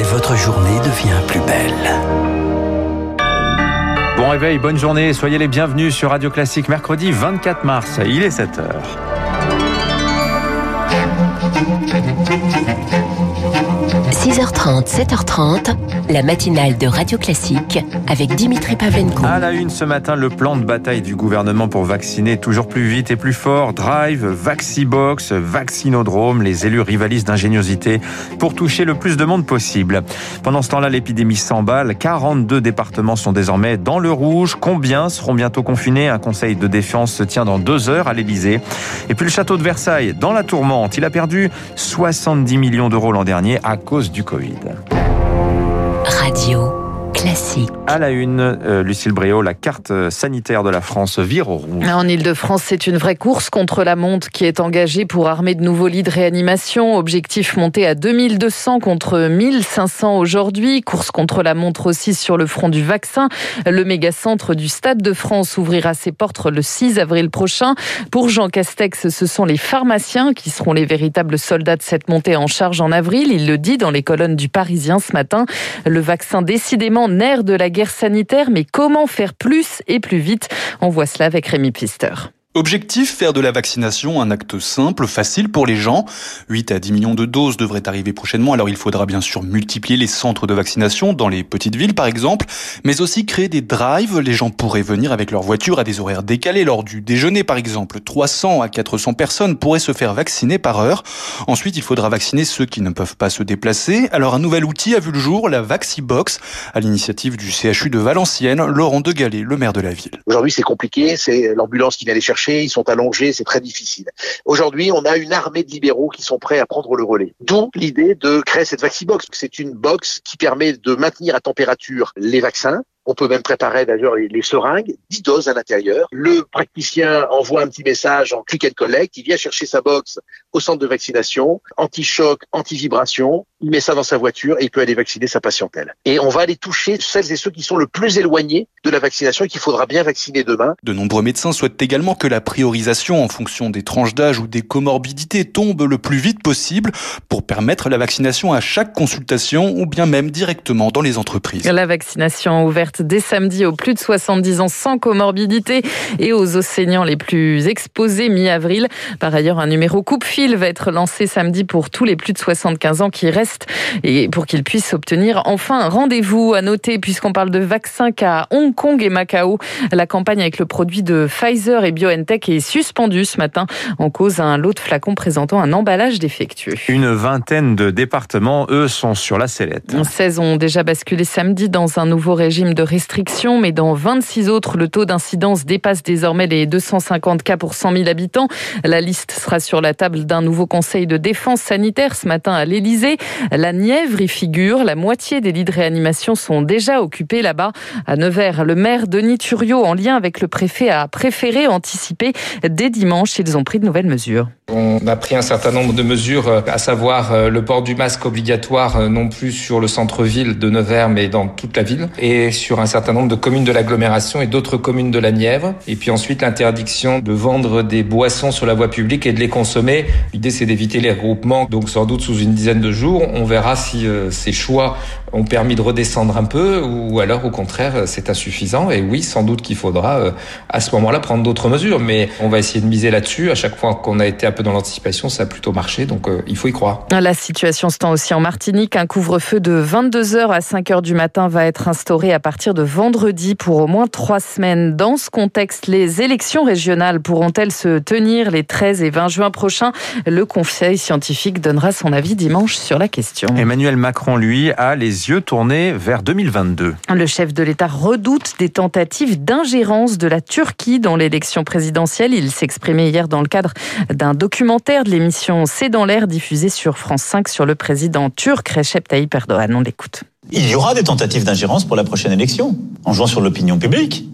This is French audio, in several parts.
et votre journée devient plus belle. Bon réveil, bonne journée, soyez les bienvenus sur Radio Classique mercredi 24 mars, il est 7h. 6h30, 7h30, la matinale de Radio Classique avec Dimitri Pavlenko. À la une ce matin, le plan de bataille du gouvernement pour vacciner toujours plus vite et plus fort. Drive, Vaxibox, Vaccinodrome, les élus rivalisent d'ingéniosité pour toucher le plus de monde possible. Pendant ce temps-là, l'épidémie s'emballe. 42 départements sont désormais dans le rouge. Combien seront bientôt confinés? Un conseil de défense se tient dans deux heures à l'Elysée. Et puis le château de Versailles, dans la tourmente, il a perdu 70 millions d'euros l'an dernier à cause du Radio classique. À la une, euh, Lucille Bréau, la carte sanitaire de la France vire au rouge. En Ile-de-France, c'est une vraie course contre la montre qui est engagée pour armer de nouveaux lits de réanimation. Objectif monté à 2200 contre 1500 aujourd'hui. Course contre la montre aussi sur le front du vaccin. Le méga-centre du Stade de France ouvrira ses portes le 6 avril prochain. Pour Jean Castex, ce sont les pharmaciens qui seront les véritables soldats de cette montée en charge en avril. Il le dit dans les colonnes du Parisien ce matin. Le vaccin décidément nerf de la guerre sanitaire, mais comment faire plus et plus vite? On voit cela avec Rémi Pister. Objectif, faire de la vaccination un acte simple, facile pour les gens. 8 à 10 millions de doses devraient arriver prochainement, alors il faudra bien sûr multiplier les centres de vaccination dans les petites villes par exemple, mais aussi créer des drives. Les gens pourraient venir avec leur voiture à des horaires décalés lors du déjeuner par exemple. 300 à 400 personnes pourraient se faire vacciner par heure. Ensuite, il faudra vacciner ceux qui ne peuvent pas se déplacer. Alors un nouvel outil a vu le jour, la Vaxibox, à l'initiative du CHU de Valenciennes, Laurent De le maire de la ville. Aujourd'hui, c'est compliqué, c'est l'ambulance qui les chercher ils sont allongés, c'est très difficile. Aujourd'hui, on a une armée de libéraux qui sont prêts à prendre le relais. D'où l'idée de créer cette Vaxibox. C'est une box qui permet de maintenir à température les vaccins, on peut même préparer d'ailleurs les, seringues, 10 doses à l'intérieur. Le praticien envoie un petit message en click and collect, il vient chercher sa box au centre de vaccination, anti-choc, anti-vibration, il met ça dans sa voiture et il peut aller vacciner sa patientèle. Et on va aller toucher celles et ceux qui sont le plus éloignés de la vaccination et qu'il faudra bien vacciner demain. De nombreux médecins souhaitent également que la priorisation en fonction des tranches d'âge ou des comorbidités tombe le plus vite possible pour permettre la vaccination à chaque consultation ou bien même directement dans les entreprises. La vaccination ouverte dès samedi aux plus de 70 ans sans comorbidité et aux océaniens les plus exposés mi-avril. Par ailleurs, un numéro coupe-fil va être lancé samedi pour tous les plus de 75 ans qui restent et pour qu'ils puissent obtenir enfin un rendez-vous. À noter, puisqu'on parle de vaccins qu'à Hong Kong et Macao, la campagne avec le produit de Pfizer et BioNTech est suspendue ce matin en cause un lot de flacons présentant un emballage défectueux. Une vingtaine de départements, eux, sont sur la sellette. 16 ont déjà basculé samedi dans un nouveau régime de restrictions, mais dans 26 autres, le taux d'incidence dépasse désormais les 250 cas pour 100 000 habitants. La liste sera sur la table d'un nouveau conseil de défense sanitaire ce matin à l'Elysée. La Nièvre y figure. La moitié des lits de réanimation sont déjà occupés là-bas. À Nevers, le maire Denis Thuriot, en lien avec le préfet, a préféré anticiper. Dès dimanche, ils ont pris de nouvelles mesures. On a pris un certain nombre de mesures, euh, à savoir euh, le port du masque obligatoire euh, non plus sur le centre-ville de Nevers, mais dans toute la ville, et sur un certain nombre de communes de l'agglomération et d'autres communes de la Nièvre. Et puis ensuite l'interdiction de vendre des boissons sur la voie publique et de les consommer. L'idée c'est d'éviter les regroupements, donc sans doute sous une dizaine de jours. On verra si ces choix ont permis de redescendre un peu ou alors au contraire c'est insuffisant. Et oui, sans doute qu'il faudra à ce moment-là prendre d'autres mesures, mais on va essayer de miser là-dessus. À chaque fois qu'on a été un peu dans l'anticipation, ça a plutôt marché, donc euh, il faut y croire. La situation se tend aussi en Martinique. Un couvre-feu de 22h à 5h du matin va être instauré à partir de vendredi pour au moins trois semaines. Dans ce contexte, les élections régionales pourront-elles se tenir les 13 et 20 juin prochains? Le Conseil scientifique donnera son avis dimanche sur la question. Emmanuel Macron, lui, a les yeux tournés vers 2022. Le chef de l'État redoute des tentatives d'ingérence de la Turquie dans l'élection présidentielle. Il s'exprimait hier dans le cadre d'un documentaire de l'émission C'est dans l'air diffusée sur France 5 sur le président turc Recep Tayyip Erdogan. On l'écoute. Il y aura des tentatives d'ingérence pour la prochaine élection, en jouant sur l'opinion publique.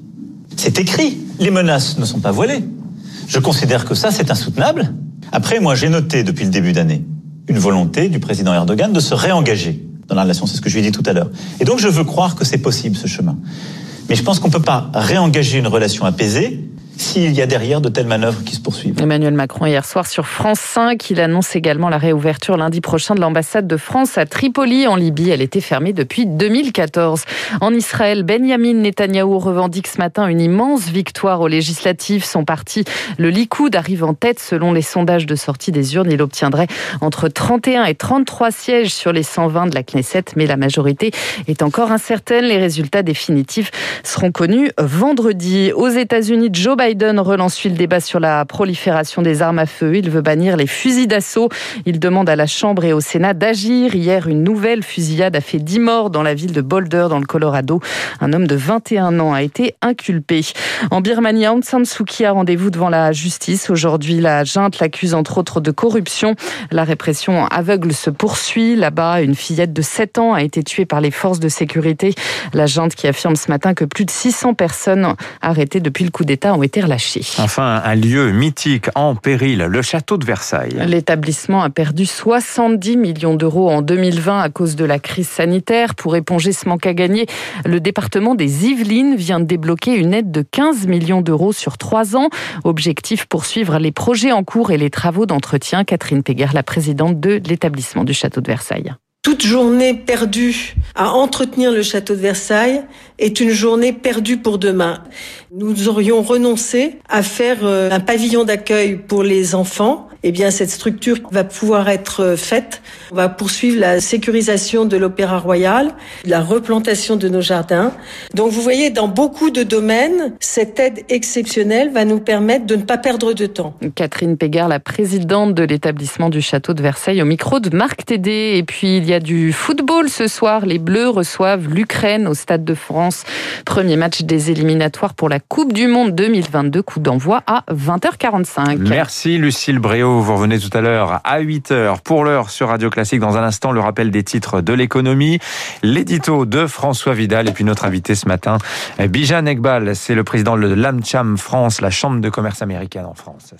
C'est écrit. Les menaces ne sont pas voilées. Je considère que ça, c'est insoutenable. Après, moi, j'ai noté depuis le début d'année une volonté du président Erdogan de se réengager dans la relation. C'est ce que je lui ai dit tout à l'heure. Et donc, je veux croire que c'est possible, ce chemin. Mais je pense qu'on ne peut pas réengager une relation apaisée s'il y a derrière de telles manœuvres qui se poursuivent. Emmanuel Macron hier soir sur France 5, il annonce également la réouverture lundi prochain de l'ambassade de France à Tripoli en Libye. Elle était fermée depuis 2014. En Israël, Benjamin Netanyahou revendique ce matin une immense victoire aux législatives. Son parti, le Likoud, arrive en tête selon les sondages de sortie des urnes. Il obtiendrait entre 31 et 33 sièges sur les 120 de la Knesset, mais la majorité est encore incertaine. Les résultats définitifs seront connus vendredi. Aux États-Unis, Joe Biden relance le débat sur la prolifération des armes à feu. Il veut bannir les fusils d'assaut. Il demande à la Chambre et au Sénat d'agir. Hier, une nouvelle fusillade a fait 10 morts dans la ville de Boulder, dans le Colorado. Un homme de 21 ans a été inculpé. En Birmanie, Aung San Suu Kyi a rendez-vous devant la justice. Aujourd'hui, la junte l'accuse entre autres de corruption. La répression aveugle se poursuit. Là-bas, une fillette de 7 ans a été tuée par les forces de sécurité. La junte qui affirme ce matin que plus de 600 personnes arrêtées depuis le coup d'État ont été Enfin, un lieu mythique en péril, le château de Versailles. L'établissement a perdu 70 millions d'euros en 2020 à cause de la crise sanitaire. Pour éponger ce manque à gagner, le département des Yvelines vient de débloquer une aide de 15 millions d'euros sur trois ans. Objectif poursuivre les projets en cours et les travaux d'entretien. Catherine Péguer, la présidente de l'établissement du château de Versailles. Toute journée perdue à entretenir le château de Versailles est une journée perdue pour demain. Nous aurions renoncé à faire euh, un pavillon d'accueil pour les enfants. Eh bien, cette structure va pouvoir être faite. On va poursuivre la sécurisation de l'Opéra Royal, la replantation de nos jardins. Donc, vous voyez, dans beaucoup de domaines, cette aide exceptionnelle va nous permettre de ne pas perdre de temps. Catherine Pégard, la présidente de l'établissement du château de Versailles, au micro de Marc Tédé. Et puis, il y a du football ce soir. Les Bleus reçoivent l'Ukraine au Stade de France. Premier match des éliminatoires pour la Coupe du Monde 2022. Coup d'envoi à 20h45. Merci Lucille Bréau. Vous revenez tout à l'heure à 8h pour l'heure sur Radio Classique. Dans un instant, le rappel des titres de l'économie, l'édito de François Vidal et puis notre invité ce matin, Bijan Ekbal. C'est le président de l'AmCham France, la Chambre de commerce américaine en France.